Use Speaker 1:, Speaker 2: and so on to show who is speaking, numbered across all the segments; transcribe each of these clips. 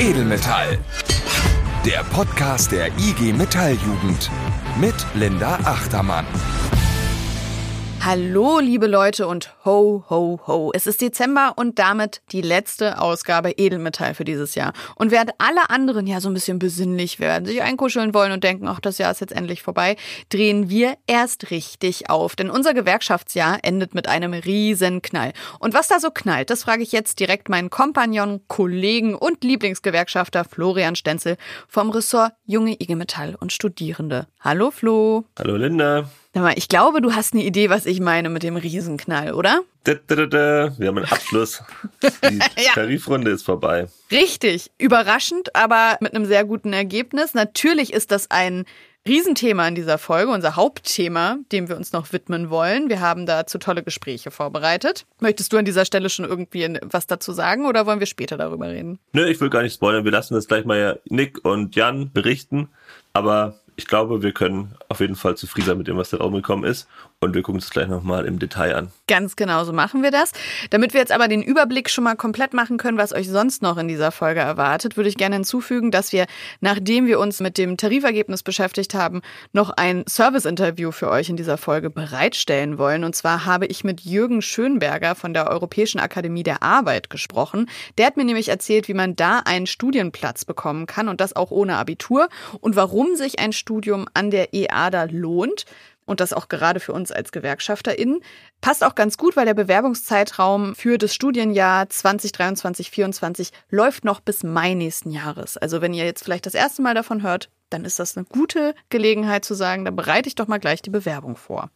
Speaker 1: Edelmetall. Der Podcast der IG Metalljugend mit Linda Achtermann.
Speaker 2: Hallo, liebe Leute und ho, ho, ho. Es ist Dezember und damit die letzte Ausgabe Edelmetall für dieses Jahr. Und während alle anderen ja so ein bisschen besinnlich werden, sich einkuscheln wollen und denken, ach, das Jahr ist jetzt endlich vorbei, drehen wir erst richtig auf. Denn unser Gewerkschaftsjahr endet mit einem riesen Knall. Und was da so knallt, das frage ich jetzt direkt meinen Kompagnon, Kollegen und Lieblingsgewerkschafter Florian Stenzel vom Ressort Junge IG Metall und Studierende. Hallo Flo.
Speaker 3: Hallo Linda.
Speaker 2: Ich glaube, du hast eine Idee, was ich meine mit dem Riesenknall, oder?
Speaker 3: Wir haben einen Abschluss. Die ja. Tarifrunde ist vorbei.
Speaker 2: Richtig. Überraschend, aber mit einem sehr guten Ergebnis. Natürlich ist das ein Riesenthema in dieser Folge, unser Hauptthema, dem wir uns noch widmen wollen. Wir haben dazu tolle Gespräche vorbereitet. Möchtest du an dieser Stelle schon irgendwie was dazu sagen oder wollen wir später darüber reden?
Speaker 3: Nö, ich will gar nicht spoilern. Wir lassen das gleich mal Nick und Jan berichten. Aber ich glaube, wir können auf jeden Fall zufrieden sein mit dem, was da rausgekommen ist. Und wir gucken uns gleich nochmal im Detail an.
Speaker 2: Ganz genau so machen wir das. Damit wir jetzt aber den Überblick schon mal komplett machen können, was euch sonst noch in dieser Folge erwartet, würde ich gerne hinzufügen, dass wir, nachdem wir uns mit dem Tarifergebnis beschäftigt haben, noch ein Service-Interview für euch in dieser Folge bereitstellen wollen. Und zwar habe ich mit Jürgen Schönberger von der Europäischen Akademie der Arbeit gesprochen. Der hat mir nämlich erzählt, wie man da einen Studienplatz bekommen kann und das auch ohne Abitur und warum sich ein Studium an der EADA lohnt und das auch gerade für uns als GewerkschafterInnen. Passt auch ganz gut, weil der Bewerbungszeitraum für das Studienjahr 2023-24 läuft noch bis Mai nächsten Jahres. Also wenn ihr jetzt vielleicht das erste Mal davon hört, dann ist das eine gute Gelegenheit zu sagen, dann bereite ich doch mal gleich die Bewerbung vor.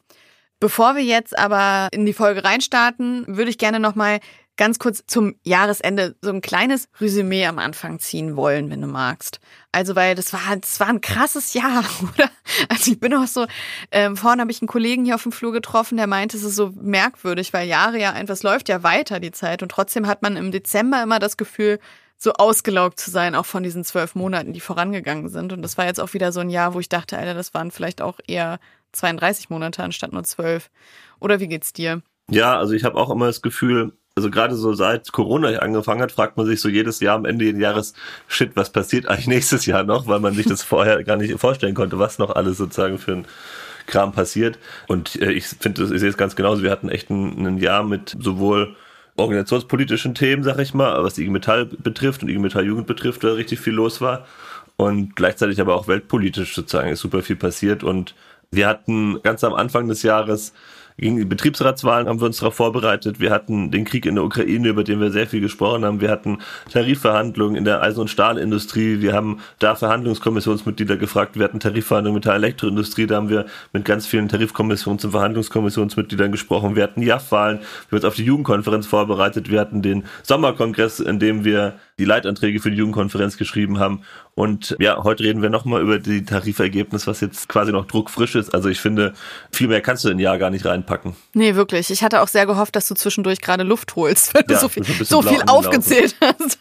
Speaker 2: Bevor wir jetzt aber in die Folge reinstarten, würde ich gerne nochmal ganz kurz zum Jahresende so ein kleines Resümee am Anfang ziehen wollen, wenn du magst. Also, weil das war, das war ein krasses Jahr, oder? Also ich bin auch so, ähm, vorhin habe ich einen Kollegen hier auf dem Flur getroffen, der meinte, es ist so merkwürdig, weil Jahre ja einfach, es läuft ja weiter, die Zeit. Und trotzdem hat man im Dezember immer das Gefühl, so ausgelaugt zu sein, auch von diesen zwölf Monaten, die vorangegangen sind. Und das war jetzt auch wieder so ein Jahr, wo ich dachte, Alter, das waren vielleicht auch eher 32 Monate anstatt nur zwölf. Oder wie geht's dir?
Speaker 3: Ja, also ich habe auch immer das Gefühl, also gerade so seit Corona angefangen hat, fragt man sich so jedes Jahr am Ende des Jahres, shit, was passiert eigentlich nächstes Jahr noch, weil man sich das vorher gar nicht vorstellen konnte, was noch alles sozusagen für ein Kram passiert. Und äh, ich finde, ich sehe es ganz genauso. Wir hatten echt ein, ein Jahr mit sowohl organisationspolitischen Themen, sag ich mal, was IG Metall betrifft und IG Metall Jugend betrifft, da richtig viel los war. Und gleichzeitig aber auch weltpolitisch sozusagen ist super viel passiert. Und wir hatten ganz am Anfang des Jahres gegen die Betriebsratswahlen haben wir uns darauf vorbereitet. Wir hatten den Krieg in der Ukraine, über den wir sehr viel gesprochen haben. Wir hatten Tarifverhandlungen in der Eisen- und Stahlindustrie. Wir haben da Verhandlungskommissionsmitglieder gefragt. Wir hatten Tarifverhandlungen mit der Elektroindustrie. Da haben wir mit ganz vielen Tarifkommissions- und Verhandlungskommissionsmitgliedern gesprochen. Wir hatten JAF-Wahlen. Wir haben uns auf die Jugendkonferenz vorbereitet. Wir hatten den Sommerkongress, in dem wir die Leitanträge für die Jugendkonferenz geschrieben haben. Und ja, heute reden wir nochmal über die Tarifergebnis, was jetzt quasi noch druckfrisch ist. Also ich finde, viel mehr kannst du in ein Jahr gar nicht reinpacken.
Speaker 2: Nee, wirklich. Ich hatte auch sehr gehofft, dass du zwischendurch gerade Luft holst, weil du ja, so viel, so viel aufgezählt hast.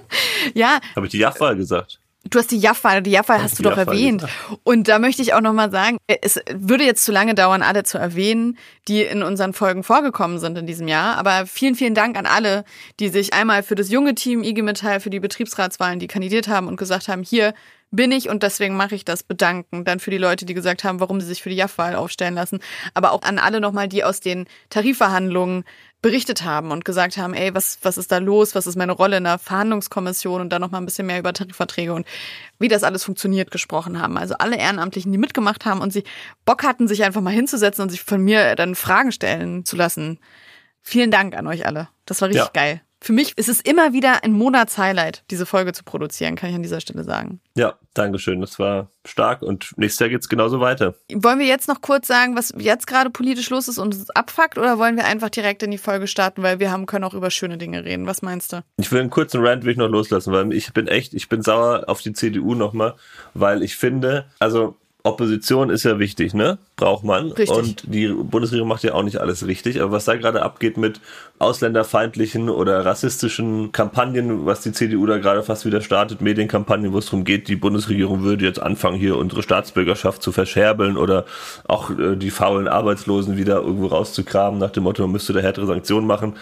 Speaker 3: ja. Habe ich die Jaffa gesagt?
Speaker 2: Du hast die Jaffa, die Jaffa hast du doch erwähnt. Und da möchte ich auch nochmal sagen, es würde jetzt zu lange dauern, alle zu erwähnen, die in unseren Folgen vorgekommen sind in diesem Jahr. Aber vielen, vielen Dank an alle, die sich einmal für das junge Team IG Metall, für die Betriebsratswahlen, die kandidiert haben und gesagt haben, hier bin ich und deswegen mache ich das, bedanken. Dann für die Leute, die gesagt haben, warum sie sich für die JAF-Wahl aufstellen lassen. Aber auch an alle nochmal, die aus den Tarifverhandlungen berichtet haben und gesagt haben, ey, was, was ist da los? Was ist meine Rolle in der Verhandlungskommission? Und dann nochmal ein bisschen mehr über Tarifverträge und wie das alles funktioniert gesprochen haben. Also alle Ehrenamtlichen, die mitgemacht haben und sie Bock hatten, sich einfach mal hinzusetzen und sich von mir dann Fragen stellen zu lassen. Vielen Dank an euch alle. Das war richtig ja. geil für mich ist es immer wieder ein Monatshighlight, diese Folge zu produzieren, kann ich an dieser Stelle sagen.
Speaker 3: Ja, Dankeschön. Das war stark und nächstes Jahr geht's genauso weiter.
Speaker 2: Wollen wir jetzt noch kurz sagen, was jetzt gerade politisch los ist und es abfuckt oder wollen wir einfach direkt in die Folge starten, weil wir haben können auch über schöne Dinge reden. Was meinst du?
Speaker 3: Ich will einen kurzen Rant will ich noch loslassen, weil ich bin echt, ich bin sauer auf die CDU nochmal, weil ich finde, also Opposition ist ja wichtig, ne? Braucht man.
Speaker 2: Richtig.
Speaker 3: Und die Bundesregierung macht ja auch nicht alles richtig. Aber was da gerade abgeht mit ausländerfeindlichen oder rassistischen Kampagnen, was die CDU da gerade fast wieder startet, Medienkampagnen, wo es darum geht, die Bundesregierung würde jetzt anfangen, hier unsere Staatsbürgerschaft zu verscherbeln oder auch äh, die faulen Arbeitslosen wieder irgendwo rauszukramen, nach dem Motto, man müsste da härtere Sanktionen machen.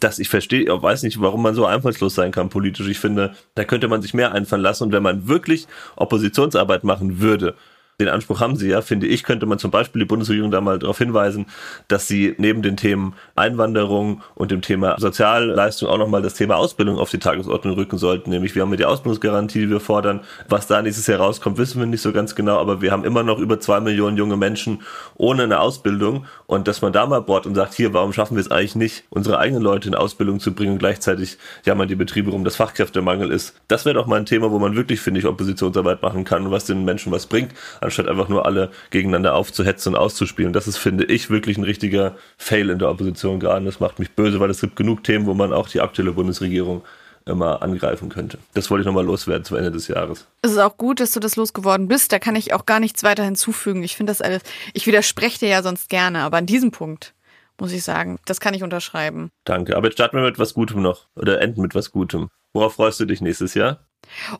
Speaker 3: Das, ich verstehe, ich weiß nicht, warum man so einfallslos sein kann politisch. Ich finde, da könnte man sich mehr einfallen lassen. Und wenn man wirklich Oppositionsarbeit machen würde, den Anspruch haben sie ja, finde ich, könnte man zum Beispiel die Bundesregierung da mal darauf hinweisen, dass sie neben den Themen Einwanderung und dem Thema Sozialleistung auch nochmal das Thema Ausbildung auf die Tagesordnung rücken sollten. Nämlich wir haben ja die Ausbildungsgarantie, die wir fordern. Was da nächstes Jahr rauskommt, wissen wir nicht so ganz genau, aber wir haben immer noch über zwei Millionen junge Menschen ohne eine Ausbildung und dass man da mal bohrt und sagt, hier, warum schaffen wir es eigentlich nicht, unsere eigenen Leute in Ausbildung zu bringen und gleichzeitig jammern die Betriebe rum, dass Fachkräftemangel ist. Das wäre doch mal ein Thema, wo man wirklich, finde ich, Oppositionsarbeit machen kann und was den Menschen was bringt anstatt einfach nur alle gegeneinander aufzuhetzen und auszuspielen. Das ist, finde ich, wirklich ein richtiger Fail in der Opposition gerade. Das macht mich böse, weil es gibt genug Themen, wo man auch die aktuelle Bundesregierung immer angreifen könnte. Das wollte ich nochmal loswerden zum Ende des Jahres.
Speaker 2: Es ist auch gut, dass du das losgeworden bist. Da kann ich auch gar nichts weiter hinzufügen. Ich finde das alles, ich widerspreche dir ja sonst gerne, aber an diesem Punkt muss ich sagen, das kann ich unterschreiben.
Speaker 3: Danke. Aber jetzt starten wir mit was Gutem noch oder enden mit was Gutem. Worauf freust du dich nächstes Jahr?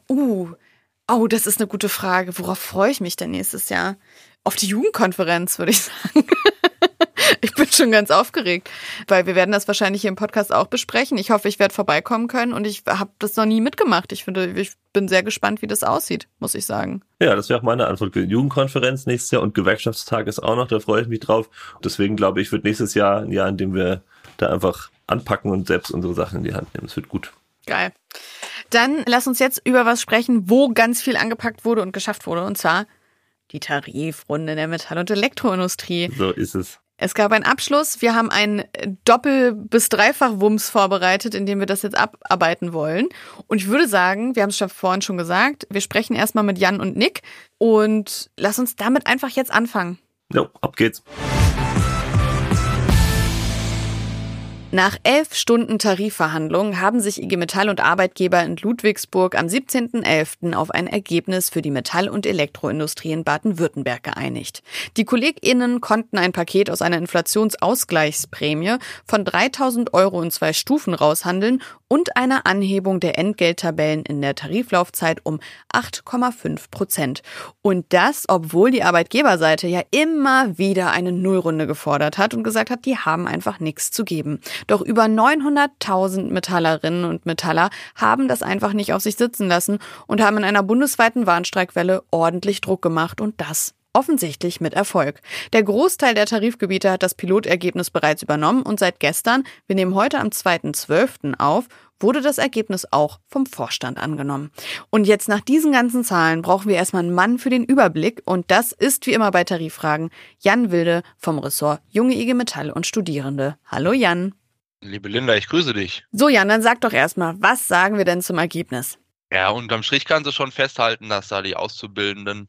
Speaker 2: Uh, Oh, das ist eine gute Frage. Worauf freue ich mich denn nächstes Jahr? Auf die Jugendkonferenz, würde ich sagen. ich bin schon ganz aufgeregt, weil wir werden das wahrscheinlich hier im Podcast auch besprechen. Ich hoffe, ich werde vorbeikommen können und ich habe das noch nie mitgemacht. Ich finde, ich bin sehr gespannt, wie das aussieht, muss ich sagen.
Speaker 3: Ja, das wäre auch meine Antwort. Jugendkonferenz nächstes Jahr und Gewerkschaftstag ist auch noch, da freue ich mich drauf. Deswegen glaube ich, wird nächstes Jahr ein Jahr, in dem wir da einfach anpacken und selbst unsere Sachen in die Hand nehmen. Es wird gut.
Speaker 2: Geil. Dann lass uns jetzt über was sprechen, wo ganz viel angepackt wurde und geschafft wurde. Und zwar die Tarifrunde der Metall- und Elektroindustrie.
Speaker 3: So ist es.
Speaker 2: Es gab einen Abschluss. Wir haben einen Doppel- bis Dreifach-Wumms vorbereitet, in dem wir das jetzt abarbeiten wollen. Und ich würde sagen, wir haben es schon vorhin schon gesagt, wir sprechen erstmal mit Jan und Nick und lass uns damit einfach jetzt anfangen.
Speaker 3: Jo, ab geht's.
Speaker 2: Nach elf Stunden Tarifverhandlungen haben sich IG Metall und Arbeitgeber in Ludwigsburg am 17.11. auf ein Ergebnis für die Metall- und Elektroindustrie in Baden-Württemberg geeinigt. Die KollegInnen konnten ein Paket aus einer Inflationsausgleichsprämie von 3000 Euro in zwei Stufen raushandeln und einer Anhebung der Entgelttabellen in der Tariflaufzeit um 8,5 Prozent. Und das, obwohl die Arbeitgeberseite ja immer wieder eine Nullrunde gefordert hat und gesagt hat, die haben einfach nichts zu geben. Doch über 900.000 Metallerinnen und Metaller haben das einfach nicht auf sich sitzen lassen und haben in einer bundesweiten Warnstreikwelle ordentlich Druck gemacht und das offensichtlich mit Erfolg. Der Großteil der Tarifgebiete hat das Pilotergebnis bereits übernommen und seit gestern, wir nehmen heute am 2.12. auf, wurde das Ergebnis auch vom Vorstand angenommen. Und jetzt nach diesen ganzen Zahlen brauchen wir erstmal einen Mann für den Überblick und das ist wie immer bei Tariffragen Jan Wilde vom Ressort Junge IG Metall und Studierende. Hallo Jan.
Speaker 4: Liebe Linda, ich grüße dich.
Speaker 2: So, Jan, dann sag doch erstmal, was sagen wir denn zum Ergebnis?
Speaker 4: Ja, unterm Strich kannst du schon festhalten, dass da die Auszubildenden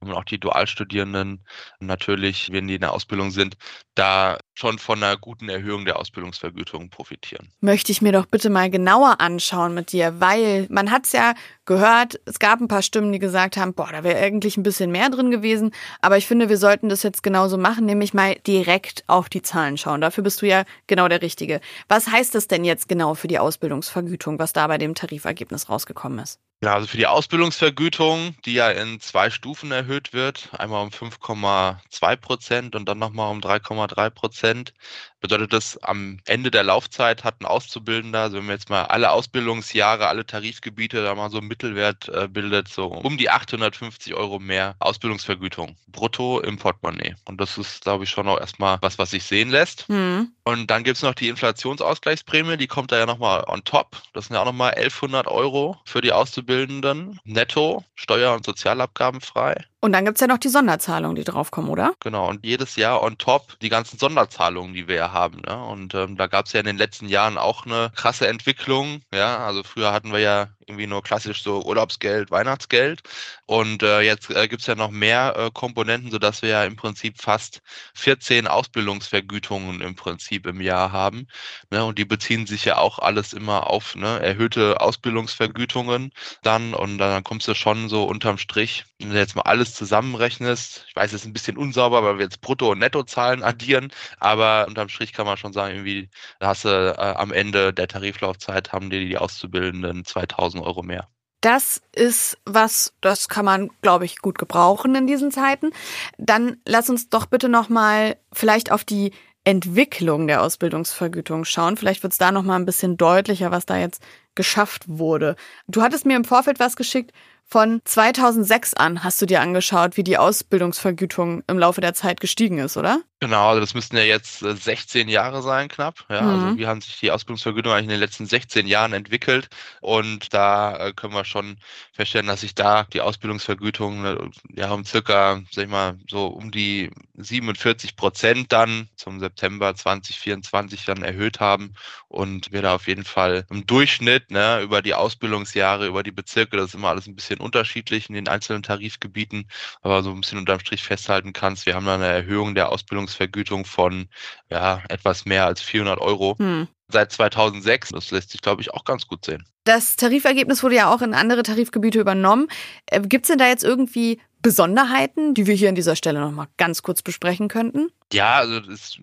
Speaker 4: und auch die Dualstudierenden natürlich, wenn die in der Ausbildung sind, da schon von einer guten Erhöhung der Ausbildungsvergütung profitieren.
Speaker 2: Möchte ich mir doch bitte mal genauer anschauen mit dir, weil man hat es ja gehört, es gab ein paar Stimmen, die gesagt haben, boah, da wäre eigentlich ein bisschen mehr drin gewesen, aber ich finde, wir sollten das jetzt genauso machen, nämlich mal direkt auf die Zahlen schauen. Dafür bist du ja genau der Richtige. Was heißt das denn jetzt genau für die Ausbildungsvergütung, was da bei dem Tarifergebnis rausgekommen ist?
Speaker 4: Ja, also für die Ausbildungsvergütung, die ja in zwei Stufen erhöht wird, einmal um 5,2 Prozent und dann nochmal um 3,3 Prozent, bedeutet das, am Ende der Laufzeit hat ein Auszubildender, also wenn wir jetzt mal alle Ausbildungsjahre, alle Tarifgebiete da mal so einen Mittelwert äh, bildet, so um die 850 Euro mehr Ausbildungsvergütung brutto im Portemonnaie. Und das ist, glaube ich, schon auch erstmal was, was sich sehen lässt. Mhm. Und dann gibt's noch die Inflationsausgleichsprämie, die kommt da ja nochmal on top. Das sind ja auch nochmal 1100 Euro für die Auszubildenden netto, steuer- und Sozialabgaben frei.
Speaker 2: Und dann gibt's ja noch die Sonderzahlungen, die draufkommen, oder?
Speaker 4: Genau, und jedes Jahr on top die ganzen Sonderzahlungen, die wir ja haben. Ne? Und ähm, da gab's ja in den letzten Jahren auch eine krasse Entwicklung. Ja, also früher hatten wir ja irgendwie nur klassisch so Urlaubsgeld, Weihnachtsgeld. Und äh, jetzt äh, gibt es ja noch mehr äh, Komponenten, sodass wir ja im Prinzip fast 14 Ausbildungsvergütungen im Prinzip im Jahr haben. Ne? Und die beziehen sich ja auch alles immer auf ne, erhöhte Ausbildungsvergütungen dann. Und dann kommst du schon so unterm Strich, wenn du jetzt mal alles zusammenrechnest. Ich weiß, es ist ein bisschen unsauber, weil wir jetzt Brutto- und Nettozahlen addieren, aber unterm Strich kann man schon sagen, irgendwie, da hast du äh, am Ende der Tariflaufzeit haben die, die Auszubildenden 2000 Euro mehr.
Speaker 2: Das ist was, das kann man, glaube ich, gut gebrauchen in diesen Zeiten. Dann lass uns doch bitte noch mal vielleicht auf die Entwicklung der Ausbildungsvergütung schauen. Vielleicht wird es da noch mal ein bisschen deutlicher, was da jetzt geschafft wurde. Du hattest mir im Vorfeld was geschickt von 2006 an. Hast du dir angeschaut, wie die Ausbildungsvergütung im Laufe der Zeit gestiegen ist, oder?
Speaker 4: Genau, also das müssten ja jetzt 16 äh, Jahre sein, knapp. Ja, also mhm. Also wie haben sich die Ausbildungsvergütung eigentlich in den letzten 16 Jahren entwickelt? Und da äh, können wir schon feststellen, dass sich da die Ausbildungsvergütung äh, ja um circa, sag ich mal, so um die 47 Prozent dann zum September 2024 dann erhöht haben und wir da auf jeden Fall im Durchschnitt ne, über die Ausbildungsjahre, über die Bezirke, das ist immer alles ein bisschen unterschiedlich in den einzelnen Tarifgebieten, aber so ein bisschen unterm Strich festhalten kannst, wir haben da eine Erhöhung der Ausbildung Versicherungsvergütung von ja, etwas mehr als 400 Euro. Hm. Seit 2006, das lässt sich, glaube ich, auch ganz gut sehen.
Speaker 2: Das Tarifergebnis wurde ja auch in andere Tarifgebiete übernommen. Äh, Gibt es denn da jetzt irgendwie Besonderheiten, die wir hier an dieser Stelle nochmal ganz kurz besprechen könnten?
Speaker 4: Ja, also es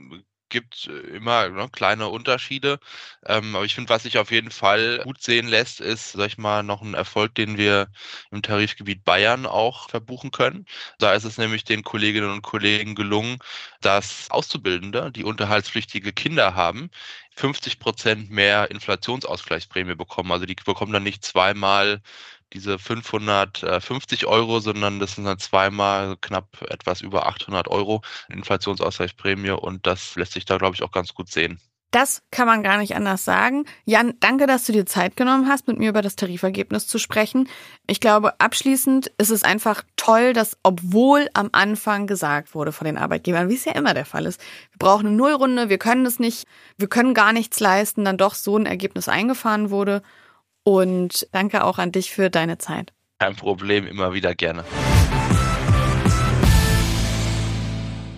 Speaker 4: gibt äh, immer ne, kleine Unterschiede. Ähm, aber ich finde, was sich auf jeden Fall gut sehen lässt, ist, sag ich mal, noch ein Erfolg, den wir im Tarifgebiet Bayern auch verbuchen können. Da ist es nämlich den Kolleginnen und Kollegen gelungen, dass Auszubildende, die unterhaltspflichtige Kinder haben, 50 Prozent mehr Inflationsausgleichsprämie bekommen. Also die bekommen dann nicht zweimal diese 550 Euro, sondern das sind dann zweimal knapp etwas über 800 Euro Inflationsausgleichsprämie und das lässt sich da, glaube ich, auch ganz gut sehen.
Speaker 2: Das kann man gar nicht anders sagen. Jan, danke, dass du dir Zeit genommen hast, mit mir über das Tarifergebnis zu sprechen. Ich glaube, abschließend ist es einfach toll, dass obwohl am Anfang gesagt wurde von den Arbeitgebern, wie es ja immer der Fall ist, wir brauchen eine Nullrunde, wir können es nicht, wir können gar nichts leisten, dann doch so ein Ergebnis eingefahren wurde. Und danke auch an dich für deine Zeit.
Speaker 4: Kein Problem, immer wieder gerne.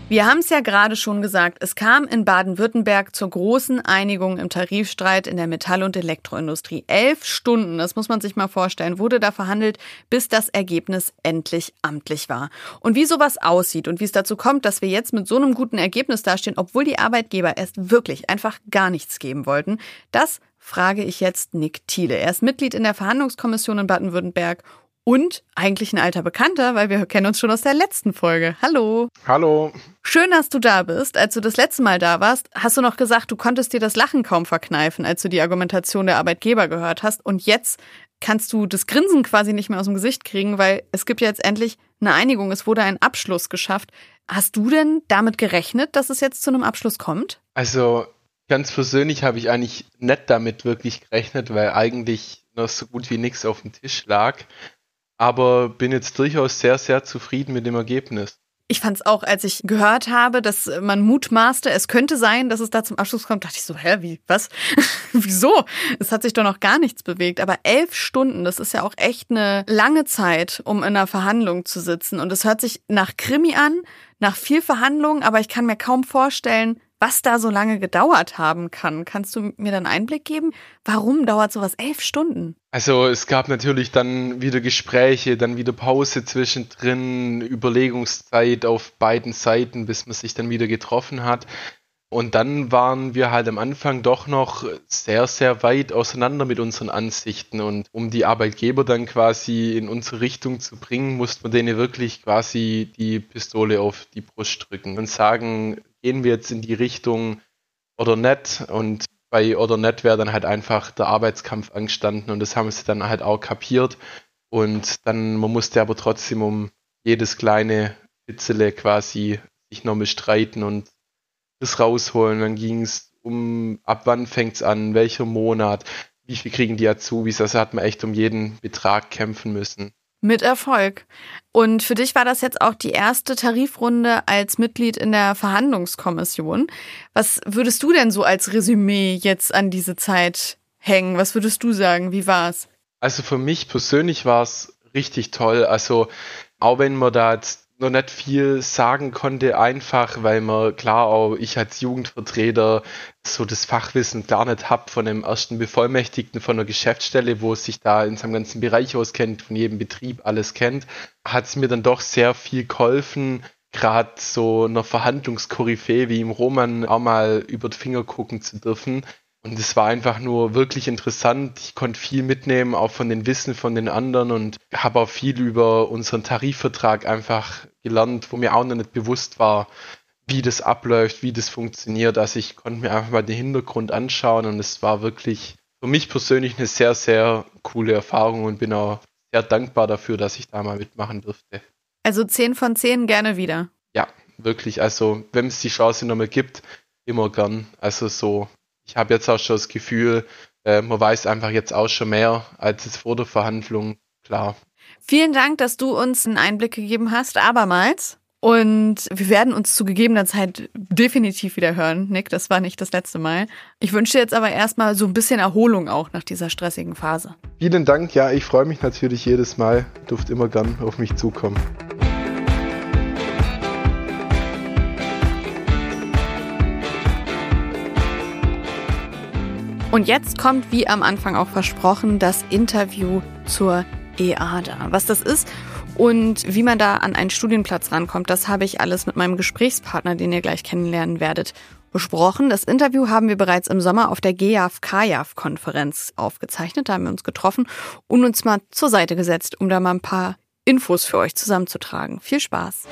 Speaker 2: Wir haben es ja gerade schon gesagt, es kam in Baden-Württemberg zur großen Einigung im Tarifstreit in der Metall- und Elektroindustrie. Elf Stunden, das muss man sich mal vorstellen, wurde da verhandelt, bis das Ergebnis endlich amtlich war. Und wie sowas aussieht und wie es dazu kommt, dass wir jetzt mit so einem guten Ergebnis dastehen, obwohl die Arbeitgeber erst wirklich einfach gar nichts geben wollten, das frage ich jetzt Nick Thiele. Er ist Mitglied in der Verhandlungskommission in Baden-Württemberg und eigentlich ein alter Bekannter, weil wir kennen uns schon aus der letzten Folge. Hallo.
Speaker 5: Hallo.
Speaker 2: Schön, dass du da bist. Als du das letzte Mal da warst, hast du noch gesagt, du konntest dir das Lachen kaum verkneifen, als du die Argumentation der Arbeitgeber gehört hast. Und jetzt kannst du das Grinsen quasi nicht mehr aus dem Gesicht kriegen, weil es gibt ja jetzt endlich eine Einigung. Es wurde ein Abschluss geschafft. Hast du denn damit gerechnet, dass es jetzt zu einem Abschluss kommt?
Speaker 5: Also Ganz persönlich habe ich eigentlich nicht damit wirklich gerechnet, weil eigentlich noch so gut wie nichts auf dem Tisch lag. Aber bin jetzt durchaus sehr, sehr zufrieden mit dem Ergebnis.
Speaker 2: Ich fand es auch, als ich gehört habe, dass man mutmaßte, es könnte sein, dass es da zum Abschluss kommt, dachte ich so, hä, wie, was? Wieso? Es hat sich doch noch gar nichts bewegt. Aber elf Stunden, das ist ja auch echt eine lange Zeit, um in einer Verhandlung zu sitzen. Und es hört sich nach Krimi an, nach viel Verhandlungen, aber ich kann mir kaum vorstellen, was da so lange gedauert haben kann. Kannst du mir dann Einblick geben? Warum dauert sowas elf Stunden?
Speaker 5: Also es gab natürlich dann wieder Gespräche, dann wieder Pause zwischendrin, Überlegungszeit auf beiden Seiten, bis man sich dann wieder getroffen hat. Und dann waren wir halt am Anfang doch noch sehr, sehr weit auseinander mit unseren Ansichten. Und um die Arbeitgeber dann quasi in unsere Richtung zu bringen, musste man denen wirklich quasi die Pistole auf die Brust drücken und sagen, gehen wir jetzt in die Richtung oder nicht? Und bei oder nicht wäre dann halt einfach der Arbeitskampf angestanden und das haben sie dann halt auch kapiert. Und dann, man musste aber trotzdem um jedes kleine Bitzele quasi sich nochmal streiten und das rausholen. Dann ging es um, ab wann fängt es an, welcher Monat, wie viel kriegen die Azubis. Also hat man echt um jeden Betrag kämpfen müssen.
Speaker 2: Mit Erfolg. Und für dich war das jetzt auch die erste Tarifrunde als Mitglied in der Verhandlungskommission. Was würdest du denn so als Resümee jetzt an diese Zeit hängen? Was würdest du sagen? Wie war's?
Speaker 5: Also für mich persönlich war es richtig toll. Also auch wenn man da jetzt noch nicht viel sagen konnte, einfach weil man klar auch ich als Jugendvertreter so das Fachwissen gar nicht hab von dem ersten Bevollmächtigten von der Geschäftsstelle, wo es sich da in seinem ganzen Bereich auskennt, von jedem Betrieb alles kennt, hat es mir dann doch sehr viel geholfen, gerade so einer Verhandlungskoryphäe wie im Roman auch mal über die Finger gucken zu dürfen und es war einfach nur wirklich interessant. Ich konnte viel mitnehmen, auch von den Wissen von den anderen und habe auch viel über unseren Tarifvertrag einfach gelernt, wo mir auch noch nicht bewusst war, wie das abläuft, wie das funktioniert. Also ich konnte mir einfach mal den Hintergrund anschauen und es war wirklich für mich persönlich eine sehr, sehr coole Erfahrung und bin auch sehr dankbar dafür, dass ich da mal mitmachen durfte.
Speaker 2: Also 10 von 10 gerne wieder.
Speaker 5: Ja, wirklich. Also wenn es die Chance nochmal gibt, immer gern. Also so ich habe jetzt auch schon das Gefühl, äh, man weiß einfach jetzt auch schon mehr als es vor der Verhandlung. Klar.
Speaker 2: Vielen Dank, dass du uns einen Einblick gegeben hast, abermals. Und wir werden uns zu gegebener Zeit definitiv wieder hören, Nick. Das war nicht das letzte Mal. Ich wünsche dir jetzt aber erstmal so ein bisschen Erholung auch nach dieser stressigen Phase.
Speaker 5: Vielen Dank. Ja, ich freue mich natürlich jedes Mal. Durft immer gern auf mich zukommen.
Speaker 2: Und jetzt kommt, wie am Anfang auch versprochen, das Interview zur EADA. Was das ist und wie man da an einen Studienplatz rankommt, das habe ich alles mit meinem Gesprächspartner, den ihr gleich kennenlernen werdet, besprochen. Das Interview haben wir bereits im Sommer auf der GEAF-KAJAF-Konferenz aufgezeichnet. Da haben wir uns getroffen und uns mal zur Seite gesetzt, um da mal ein paar Infos für euch zusammenzutragen. Viel Spaß!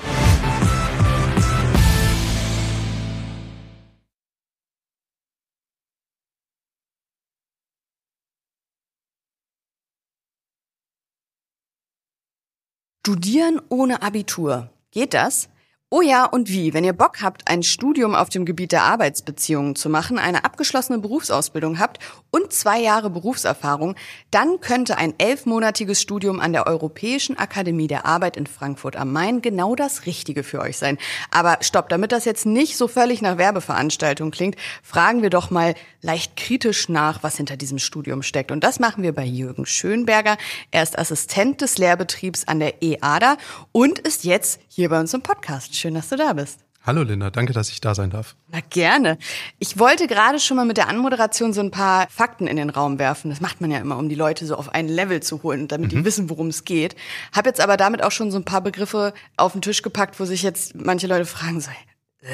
Speaker 2: Studieren ohne Abitur. Geht das? Oh ja, und wie? Wenn ihr Bock habt, ein Studium auf dem Gebiet der Arbeitsbeziehungen zu machen, eine abgeschlossene Berufsausbildung habt und zwei Jahre Berufserfahrung, dann könnte ein elfmonatiges Studium an der Europäischen Akademie der Arbeit in Frankfurt am Main genau das Richtige für euch sein. Aber stopp, damit das jetzt nicht so völlig nach Werbeveranstaltung klingt, fragen wir doch mal leicht kritisch nach, was hinter diesem Studium steckt. Und das machen wir bei Jürgen Schönberger. Er ist Assistent des Lehrbetriebs an der EADA und ist jetzt hier bei uns im Podcast. Schön, dass du da bist.
Speaker 6: Hallo Linda, danke, dass ich da sein darf.
Speaker 2: Na gerne. Ich wollte gerade schon mal mit der Anmoderation so ein paar Fakten in den Raum werfen. Das macht man ja immer, um die Leute so auf ein Level zu holen, damit mhm. die wissen, worum es geht. Hab jetzt aber damit auch schon so ein paar Begriffe auf den Tisch gepackt, wo sich jetzt manche Leute fragen so, äh?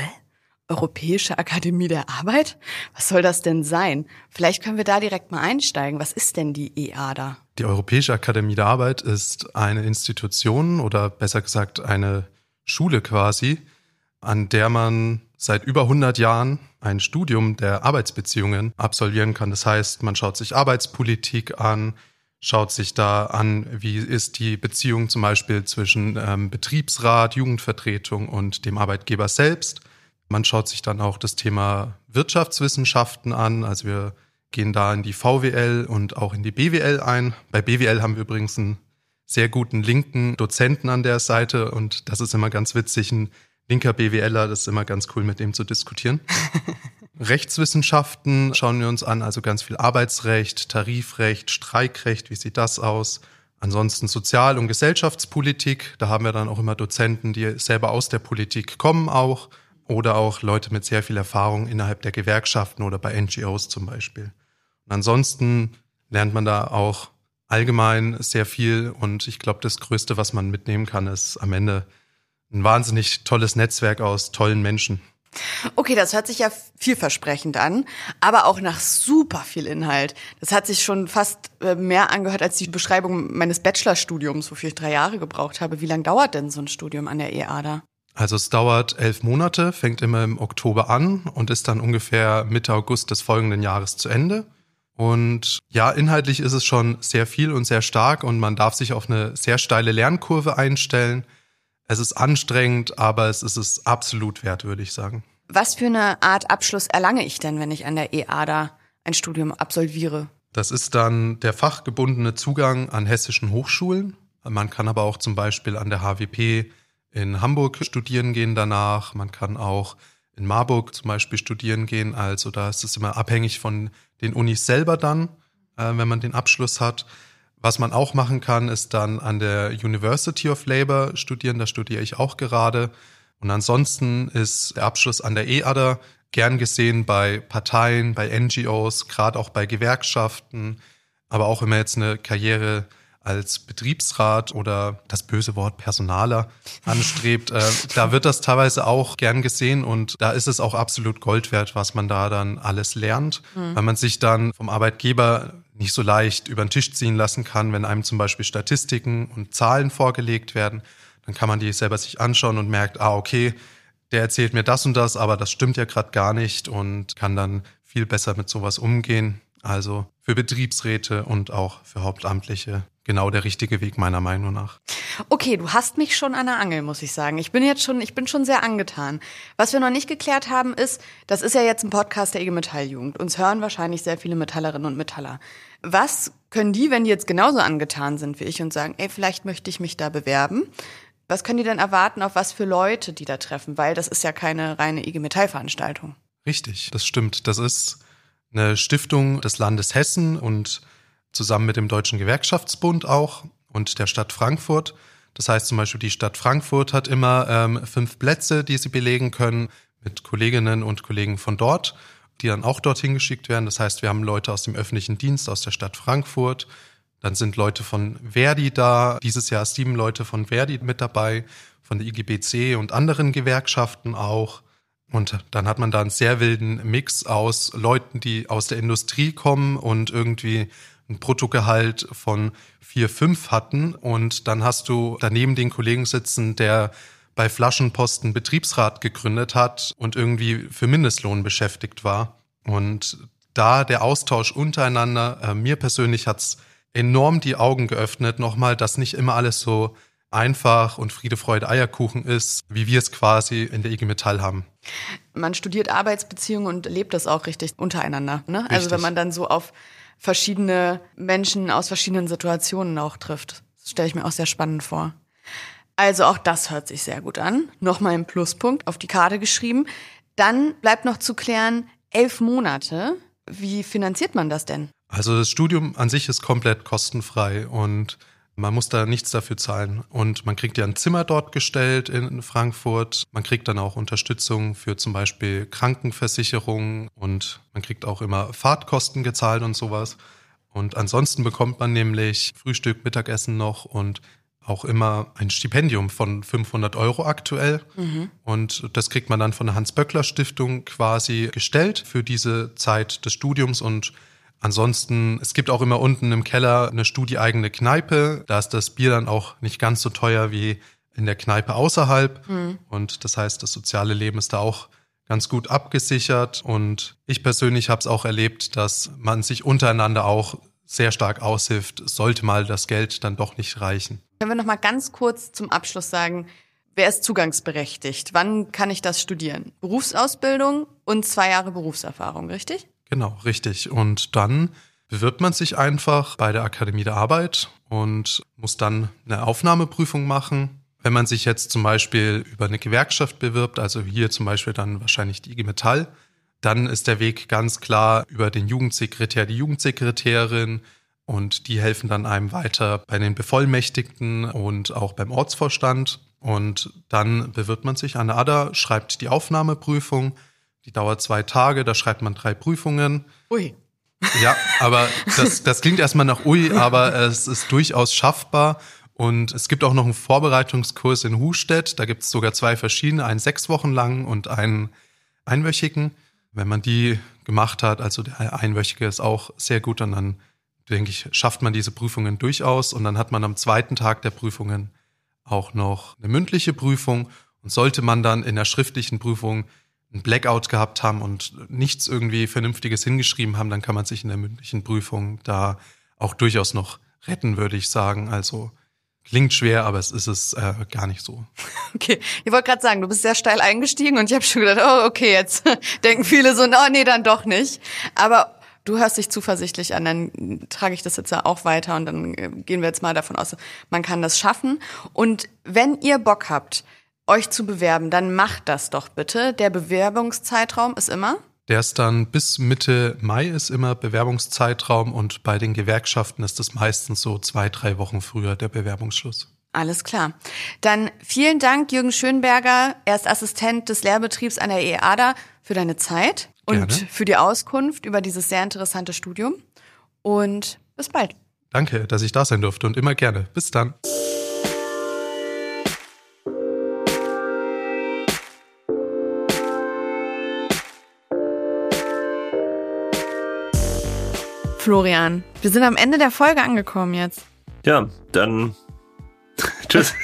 Speaker 2: Europäische Akademie der Arbeit? Was soll das denn sein? Vielleicht können wir da direkt mal einsteigen. Was ist denn die EADA?
Speaker 6: Die Europäische Akademie der Arbeit ist eine Institution oder besser gesagt eine Schule quasi, an der man seit über 100 Jahren ein Studium der Arbeitsbeziehungen absolvieren kann. Das heißt, man schaut sich Arbeitspolitik an, schaut sich da an, wie ist die Beziehung zum Beispiel zwischen ähm, Betriebsrat, Jugendvertretung und dem Arbeitgeber selbst. Man schaut sich dann auch das Thema Wirtschaftswissenschaften an. Also wir gehen da in die VWL und auch in die BWL ein. Bei BWL haben wir übrigens einen sehr guten linken Dozenten an der Seite und das ist immer ganz witzig, ein linker BWLer, das ist immer ganz cool, mit dem zu diskutieren. Rechtswissenschaften schauen wir uns an, also ganz viel Arbeitsrecht, Tarifrecht, Streikrecht, wie sieht das aus? Ansonsten Sozial- und Gesellschaftspolitik, da haben wir dann auch immer Dozenten, die selber aus der Politik kommen auch oder auch Leute mit sehr viel Erfahrung innerhalb der Gewerkschaften oder bei NGOs zum Beispiel. Und ansonsten lernt man da auch allgemein sehr viel und ich glaube, das Größte, was man mitnehmen kann, ist am Ende ein wahnsinnig tolles Netzwerk aus tollen Menschen.
Speaker 2: Okay, das hört sich ja vielversprechend an, aber auch nach super viel Inhalt. Das hat sich schon fast äh, mehr angehört als die Beschreibung meines Bachelorstudiums, wofür ich drei Jahre gebraucht habe. Wie lange dauert denn so ein Studium an der EADA?
Speaker 6: Also es dauert elf Monate, fängt immer im Oktober an und ist dann ungefähr Mitte August des folgenden Jahres zu Ende. Und ja, inhaltlich ist es schon sehr viel und sehr stark und man darf sich auf eine sehr steile Lernkurve einstellen. Es ist anstrengend, aber es ist es absolut wert, würde ich sagen.
Speaker 2: Was für eine Art Abschluss erlange ich denn, wenn ich an der EADA ein Studium absolviere?
Speaker 6: Das ist dann der fachgebundene Zugang an hessischen Hochschulen. Man kann aber auch zum Beispiel an der HWP in Hamburg studieren gehen danach. Man kann auch in Marburg zum Beispiel studieren gehen. Also da ist es immer abhängig von den Unis selber dann, äh, wenn man den Abschluss hat. Was man auch machen kann, ist dann an der University of Labor studieren. Da studiere ich auch gerade. Und ansonsten ist der Abschluss an der EADA gern gesehen bei Parteien, bei NGOs, gerade auch bei Gewerkschaften, aber auch man jetzt eine Karriere als Betriebsrat oder das böse Wort Personaler anstrebt, äh, da wird das teilweise auch gern gesehen und da ist es auch absolut Gold wert, was man da dann alles lernt, mhm. weil man sich dann vom Arbeitgeber nicht so leicht über den Tisch ziehen lassen kann, wenn einem zum Beispiel Statistiken und Zahlen vorgelegt werden. Dann kann man die selber sich anschauen und merkt, ah, okay, der erzählt mir das und das, aber das stimmt ja gerade gar nicht und kann dann viel besser mit sowas umgehen. Also für Betriebsräte und auch für Hauptamtliche genau der richtige Weg meiner Meinung nach.
Speaker 2: Okay, du hast mich schon an der Angel, muss ich sagen. Ich bin jetzt schon, ich bin schon sehr angetan. Was wir noch nicht geklärt haben, ist, das ist ja jetzt ein Podcast der IG Metalljugend. Uns hören wahrscheinlich sehr viele Metallerinnen und Metaller. Was können die, wenn die jetzt genauso angetan sind wie ich und sagen, ey, vielleicht möchte ich mich da bewerben? Was können die denn erwarten, auf was für Leute die da treffen? Weil das ist ja keine reine IG Metall Veranstaltung.
Speaker 6: Richtig, das stimmt. Das ist eine Stiftung des Landes Hessen und zusammen mit dem Deutschen Gewerkschaftsbund auch und der Stadt Frankfurt. Das heißt zum Beispiel, die Stadt Frankfurt hat immer ähm, fünf Plätze, die sie belegen können mit Kolleginnen und Kollegen von dort, die dann auch dorthin geschickt werden. Das heißt, wir haben Leute aus dem öffentlichen Dienst aus der Stadt Frankfurt. Dann sind Leute von Verdi da. Dieses Jahr sieben Leute von Verdi mit dabei, von der IGBC und anderen Gewerkschaften auch. Und dann hat man da einen sehr wilden Mix aus Leuten, die aus der Industrie kommen und irgendwie ein Bruttogehalt von vier, fünf hatten. Und dann hast du daneben den Kollegen sitzen, der bei Flaschenposten Betriebsrat gegründet hat und irgendwie für Mindestlohn beschäftigt war. Und da der Austausch untereinander, äh, mir persönlich hat's enorm die Augen geöffnet, nochmal, dass nicht immer alles so einfach und Friede, Freude, Eierkuchen ist, wie wir es quasi in der IG Metall haben.
Speaker 2: Man studiert Arbeitsbeziehungen und lebt das auch richtig untereinander. Ne? Richtig. Also wenn man dann so auf verschiedene Menschen aus verschiedenen Situationen auch trifft. Das stelle ich mir auch sehr spannend vor. Also auch das hört sich sehr gut an. Nochmal ein Pluspunkt auf die Karte geschrieben. Dann bleibt noch zu klären, elf Monate. Wie finanziert man das denn?
Speaker 6: Also das Studium an sich ist komplett kostenfrei und man muss da nichts dafür zahlen. Und man kriegt ja ein Zimmer dort gestellt in Frankfurt. Man kriegt dann auch Unterstützung für zum Beispiel Krankenversicherung und man kriegt auch immer Fahrtkosten gezahlt und sowas. Und ansonsten bekommt man nämlich Frühstück, Mittagessen noch und auch immer ein Stipendium von 500 Euro aktuell. Mhm. Und das kriegt man dann von der Hans-Böckler-Stiftung quasi gestellt für diese Zeit des Studiums und Ansonsten, es gibt auch immer unten im Keller eine studieeigene Kneipe. Da ist das Bier dann auch nicht ganz so teuer wie in der Kneipe außerhalb. Mhm. Und das heißt, das soziale Leben ist da auch ganz gut abgesichert. Und ich persönlich habe es auch erlebt, dass man sich untereinander auch sehr stark aushilft, sollte mal das Geld dann doch nicht reichen.
Speaker 2: Können wir noch mal ganz kurz zum Abschluss sagen, wer ist zugangsberechtigt? Wann kann ich das studieren? Berufsausbildung und zwei Jahre Berufserfahrung, richtig?
Speaker 6: Genau, richtig. Und dann bewirbt man sich einfach bei der Akademie der Arbeit und muss dann eine Aufnahmeprüfung machen. Wenn man sich jetzt zum Beispiel über eine Gewerkschaft bewirbt, also hier zum Beispiel dann wahrscheinlich die IG Metall, dann ist der Weg ganz klar über den Jugendsekretär, die Jugendsekretärin und die helfen dann einem weiter bei den Bevollmächtigten und auch beim Ortsvorstand. Und dann bewirbt man sich an der ADA, schreibt die Aufnahmeprüfung die dauert zwei Tage, da schreibt man drei Prüfungen.
Speaker 2: Ui.
Speaker 6: Ja, aber das, das klingt erstmal nach Ui, aber es ist durchaus schaffbar. Und es gibt auch noch einen Vorbereitungskurs in Hustedt. Da gibt es sogar zwei verschiedene, einen sechs Wochen lang und einen einwöchigen. Wenn man die gemacht hat, also der einwöchige ist auch sehr gut, und dann denke ich, schafft man diese Prüfungen durchaus. Und dann hat man am zweiten Tag der Prüfungen auch noch eine mündliche Prüfung. Und sollte man dann in der schriftlichen Prüfung ein Blackout gehabt haben und nichts irgendwie Vernünftiges hingeschrieben haben, dann kann man sich in der mündlichen Prüfung da auch durchaus noch retten, würde ich sagen. Also klingt schwer, aber es ist es äh, gar nicht so.
Speaker 2: Okay, ich wollte gerade sagen, du bist sehr steil eingestiegen und ich habe schon gedacht, oh, okay, jetzt denken viele so, oh nee, dann doch nicht. Aber du hörst dich zuversichtlich an, dann trage ich das jetzt auch weiter und dann äh, gehen wir jetzt mal davon aus, man kann das schaffen. Und wenn ihr Bock habt, euch zu bewerben, dann macht das doch bitte. Der Bewerbungszeitraum ist immer?
Speaker 6: Der ist dann bis Mitte Mai ist immer Bewerbungszeitraum und bei den Gewerkschaften ist es meistens so zwei, drei Wochen früher der Bewerbungsschluss.
Speaker 2: Alles klar. Dann vielen Dank, Jürgen Schönberger. Er ist Assistent des Lehrbetriebs an der EADA für deine Zeit und
Speaker 6: Gerne.
Speaker 2: für die Auskunft über dieses sehr interessante Studium. Und bis bald.
Speaker 6: Danke, dass ich da sein durfte und immer gerne. Bis dann.
Speaker 2: Florian, wir sind am Ende der Folge angekommen jetzt.
Speaker 3: Ja, dann tschüss.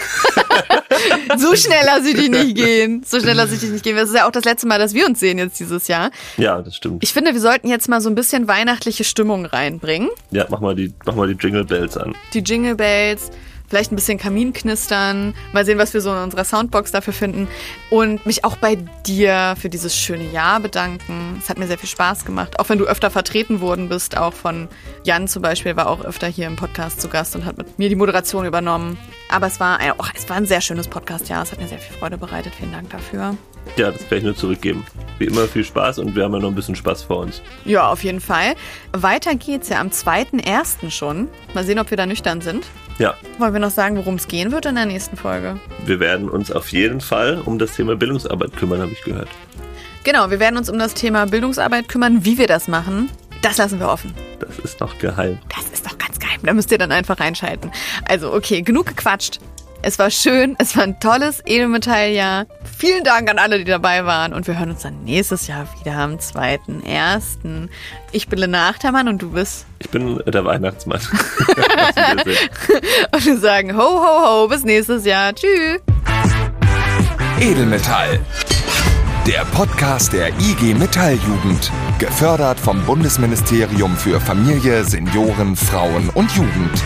Speaker 2: So schnell lasse ich dich nicht gehen. So schnell lasse ich dich nicht gehen. Das ist ja auch das letzte Mal, dass wir uns sehen jetzt dieses Jahr.
Speaker 3: Ja, das stimmt.
Speaker 2: Ich finde, wir sollten jetzt mal so ein bisschen weihnachtliche Stimmung reinbringen.
Speaker 3: Ja, mach mal die, mach mal die Jingle Bells an.
Speaker 2: Die Jingle Bells, vielleicht ein bisschen Kamin knistern, mal sehen, was wir so in unserer Soundbox dafür finden und mich auch bei dir für dieses schöne Jahr bedanken. Es hat mir sehr viel Spaß gemacht, auch wenn du öfter vertreten worden bist, auch von Jan zum Beispiel, war auch öfter hier im Podcast zu Gast und hat mit mir die Moderation übernommen. Aber es war, ein, oh, es war ein sehr schönes Podcast-Jahr, es hat mir sehr viel Freude bereitet. Vielen Dank dafür.
Speaker 3: Ja, das kann ich nur zurückgeben. Wie immer viel Spaß und wir haben ja noch ein bisschen Spaß vor uns.
Speaker 2: Ja, auf jeden Fall. Weiter geht's ja am 2.1. schon. Mal sehen, ob wir da nüchtern sind.
Speaker 3: Ja,
Speaker 2: Wollen wir noch sagen, worum es gehen wird in der nächsten Folge?
Speaker 3: wir werden uns auf jeden Fall um das Thema Bildungsarbeit kümmern, habe ich gehört.
Speaker 2: Genau, wir werden uns um das Thema Bildungsarbeit kümmern. Wie wir das machen, das lassen wir offen.
Speaker 3: Das ist noch geheim.
Speaker 2: Das ist doch ganz geheim. Da müsst ihr dann einfach reinschalten. Also, okay, genug gequatscht. Es war schön, es war ein tolles Edelmetalljahr. Vielen Dank an alle, die dabei waren. Und wir hören uns dann nächstes Jahr wieder am 2.1. Ich bin Lena Achtermann und du bist.
Speaker 3: Ich bin der Weihnachtsmann.
Speaker 2: Und wir sagen ho, ho, ho, bis nächstes Jahr. Tschüss.
Speaker 1: Edelmetall. Der Podcast der IG Metalljugend. Gefördert vom Bundesministerium für Familie, Senioren, Frauen und Jugend.